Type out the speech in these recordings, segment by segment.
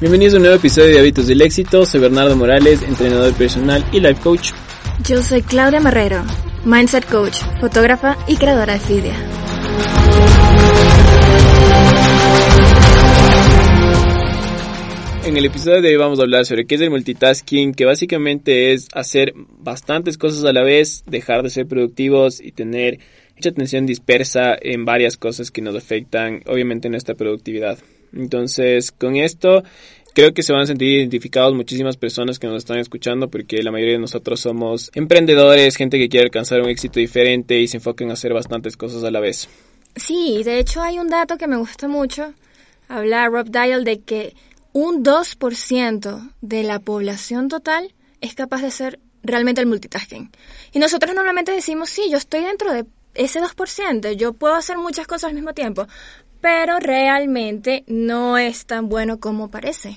Bienvenidos a un nuevo episodio de Hábitos del Éxito. Soy Bernardo Morales, entrenador personal y life coach. Yo soy Claudia Marrero, mindset coach, fotógrafa y creadora de Fidia. En el episodio de hoy vamos a hablar sobre qué es el multitasking, que básicamente es hacer bastantes cosas a la vez, dejar de ser productivos y tener mucha atención dispersa en varias cosas que nos afectan obviamente nuestra productividad. Entonces, con esto creo que se van a sentir identificados muchísimas personas que nos están escuchando porque la mayoría de nosotros somos emprendedores, gente que quiere alcanzar un éxito diferente y se enfoca en hacer bastantes cosas a la vez. Sí, de hecho hay un dato que me gusta mucho. Habla Rob Dial de que un 2% de la población total es capaz de hacer realmente el multitasking. Y nosotros normalmente decimos, sí, yo estoy dentro de ese 2%, yo puedo hacer muchas cosas al mismo tiempo, pero realmente no es tan bueno como parece.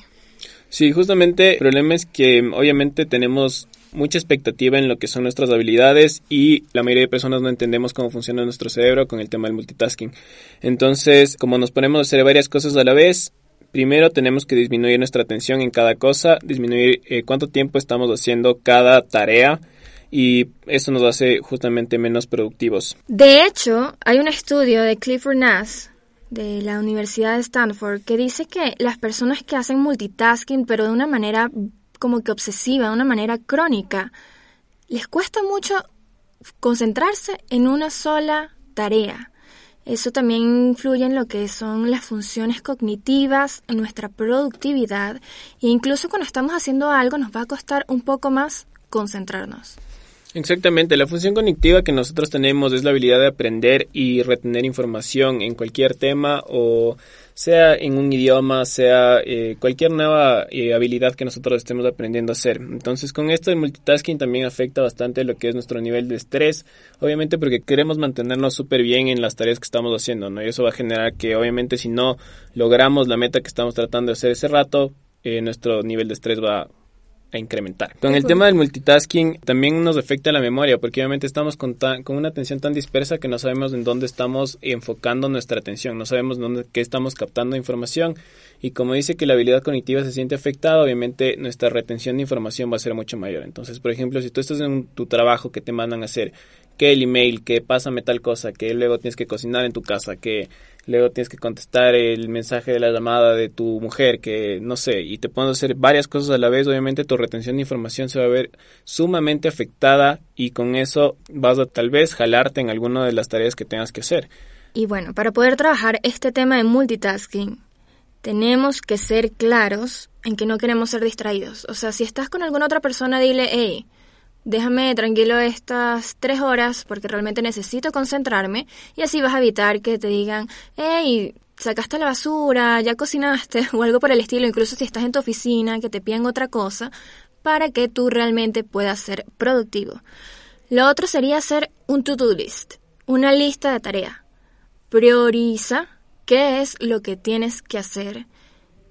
Sí, justamente el problema es que obviamente tenemos mucha expectativa en lo que son nuestras habilidades y la mayoría de personas no entendemos cómo funciona nuestro cerebro con el tema del multitasking. Entonces, como nos ponemos a hacer varias cosas a la vez, primero tenemos que disminuir nuestra atención en cada cosa, disminuir eh, cuánto tiempo estamos haciendo cada tarea y eso nos hace justamente menos productivos. De hecho, hay un estudio de Clifford Nass de la Universidad de Stanford que dice que las personas que hacen multitasking pero de una manera como que obsesiva, de una manera crónica, les cuesta mucho concentrarse en una sola tarea. Eso también influye en lo que son las funciones cognitivas, en nuestra productividad e incluso cuando estamos haciendo algo nos va a costar un poco más concentrarnos. Exactamente, la función cognitiva que nosotros tenemos es la habilidad de aprender y retener información en cualquier tema o sea en un idioma, sea eh, cualquier nueva eh, habilidad que nosotros estemos aprendiendo a hacer. Entonces con esto el multitasking también afecta bastante lo que es nuestro nivel de estrés, obviamente porque queremos mantenernos súper bien en las tareas que estamos haciendo, ¿no? Y eso va a generar que obviamente si no logramos la meta que estamos tratando de hacer ese rato, eh, nuestro nivel de estrés va a incrementar. Con el tema del multitasking también nos afecta la memoria porque obviamente estamos con, con una atención tan dispersa que no sabemos en dónde estamos enfocando nuestra atención, no sabemos dónde qué estamos captando información y como dice que la habilidad cognitiva se siente afectada, obviamente nuestra retención de información va a ser mucho mayor. Entonces, por ejemplo, si tú estás en tu trabajo que te mandan a hacer que el email, que pásame tal cosa, que luego tienes que cocinar en tu casa, que luego tienes que contestar el mensaje de la llamada de tu mujer, que no sé, y te pones a hacer varias cosas a la vez, obviamente tu retención de información se va a ver sumamente afectada y con eso vas a tal vez jalarte en alguna de las tareas que tengas que hacer. Y bueno, para poder trabajar este tema de multitasking, tenemos que ser claros en que no queremos ser distraídos. O sea, si estás con alguna otra persona, dile, hey, déjame tranquilo estas tres horas porque realmente necesito concentrarme y así vas a evitar que te digan, hey, sacaste la basura, ya cocinaste o algo por el estilo, incluso si estás en tu oficina, que te pidan otra cosa, para que tú realmente puedas ser productivo. Lo otro sería hacer un to-do list, una lista de tarea. Prioriza qué es lo que tienes que hacer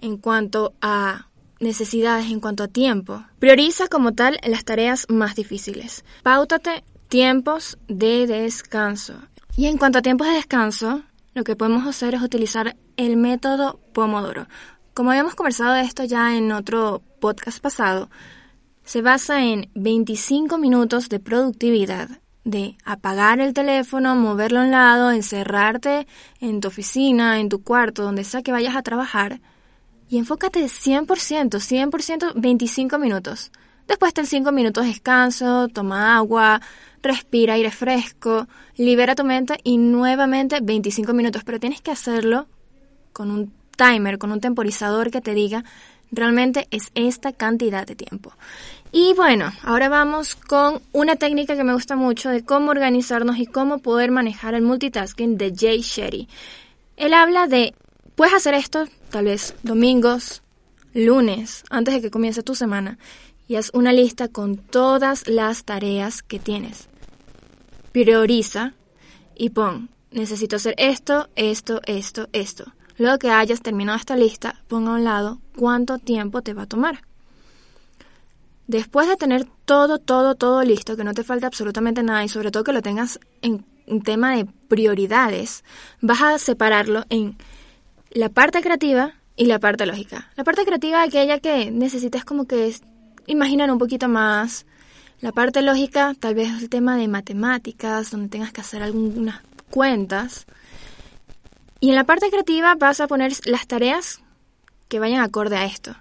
en cuanto a necesidades en cuanto a tiempo. Prioriza como tal las tareas más difíciles. Páutate tiempos de descanso. Y en cuanto a tiempos de descanso, lo que podemos hacer es utilizar el método Pomodoro. Como habíamos conversado de esto ya en otro podcast pasado, se basa en 25 minutos de productividad, de apagar el teléfono, moverlo a un lado, encerrarte en tu oficina, en tu cuarto, donde sea que vayas a trabajar, y enfócate 100%, 100%, 25 minutos. Después ten 5 minutos de descanso, toma agua, respira aire fresco, libera tu mente y nuevamente 25 minutos. Pero tienes que hacerlo con un timer, con un temporizador que te diga realmente es esta cantidad de tiempo. Y bueno, ahora vamos con una técnica que me gusta mucho de cómo organizarnos y cómo poder manejar el multitasking de Jay Shetty. Él habla de Puedes hacer esto tal vez domingos, lunes, antes de que comience tu semana, y haz una lista con todas las tareas que tienes. Prioriza y pon, necesito hacer esto, esto, esto, esto. Luego que hayas terminado esta lista, pon a un lado cuánto tiempo te va a tomar. Después de tener todo, todo, todo listo, que no te falte absolutamente nada y sobre todo que lo tengas en tema de prioridades, vas a separarlo en la parte creativa y la parte lógica. La parte creativa aquella que necesitas como que imaginar un poquito más. La parte lógica tal vez el tema de matemáticas, donde tengas que hacer algunas cuentas. Y en la parte creativa vas a poner las tareas que vayan acorde a esto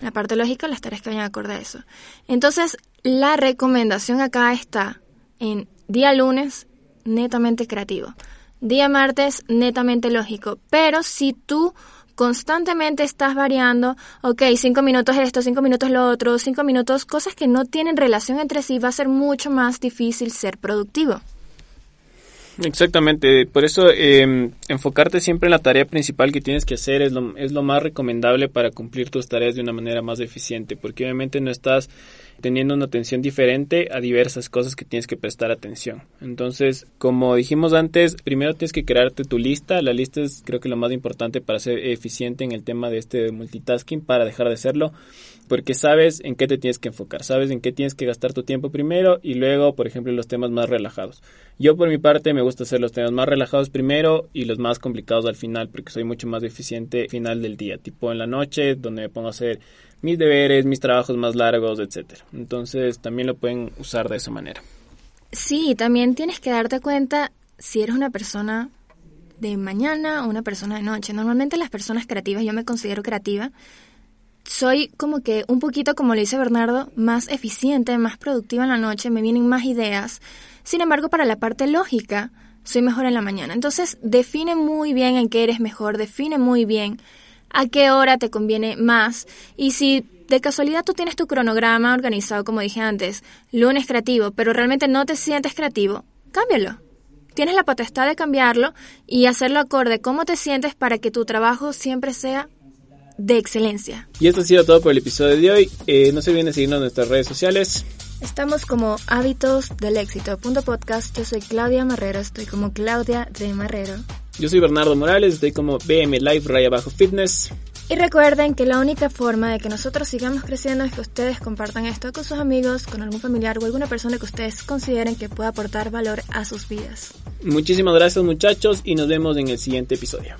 la parte lógica, las tareas que vayan acorde a eso. Entonces, la recomendación acá está en día lunes, netamente creativo. Día martes, netamente lógico. Pero si tú constantemente estás variando, ok, cinco minutos esto, cinco minutos lo otro, cinco minutos, cosas que no tienen relación entre sí, va a ser mucho más difícil ser productivo. Exactamente, por eso eh, enfocarte siempre en la tarea principal que tienes que hacer es lo, es lo más recomendable para cumplir tus tareas de una manera más eficiente, porque obviamente no estás teniendo una atención diferente a diversas cosas que tienes que prestar atención. Entonces, como dijimos antes, primero tienes que crearte tu lista. La lista es creo que lo más importante para ser eficiente en el tema de este multitasking, para dejar de hacerlo, porque sabes en qué te tienes que enfocar, sabes en qué tienes que gastar tu tiempo primero y luego, por ejemplo, los temas más relajados. Yo por mi parte me gusta hacer los temas más relajados primero y los más complicados al final, porque soy mucho más eficiente al final del día, tipo en la noche, donde me pongo a hacer mis deberes, mis trabajos más largos, etcétera. Entonces también lo pueden usar de esa manera. Sí, también tienes que darte cuenta si eres una persona de mañana o una persona de noche. Normalmente las personas creativas, yo me considero creativa, soy como que un poquito, como le dice Bernardo, más eficiente, más productiva en la noche, me vienen más ideas. Sin embargo, para la parte lógica, soy mejor en la mañana. Entonces, define muy bien en qué eres mejor, define muy bien a qué hora te conviene más y si de casualidad tú tienes tu cronograma organizado, como dije antes, lunes creativo, pero realmente no te sientes creativo, cámbialo. Tienes la potestad de cambiarlo y hacerlo acorde cómo te sientes para que tu trabajo siempre sea de excelencia. Y esto ha sido todo por el episodio de hoy. Eh, no se olviden de seguirnos en nuestras redes sociales. Estamos como Hábitos del Éxito. podcast. Yo soy Claudia Marrero. Estoy como Claudia de Marrero. Yo soy Bernardo Morales, estoy como BM Live Raya Bajo Fitness. Y recuerden que la única forma de que nosotros sigamos creciendo es que ustedes compartan esto con sus amigos, con algún familiar o alguna persona que ustedes consideren que pueda aportar valor a sus vidas. Muchísimas gracias muchachos y nos vemos en el siguiente episodio.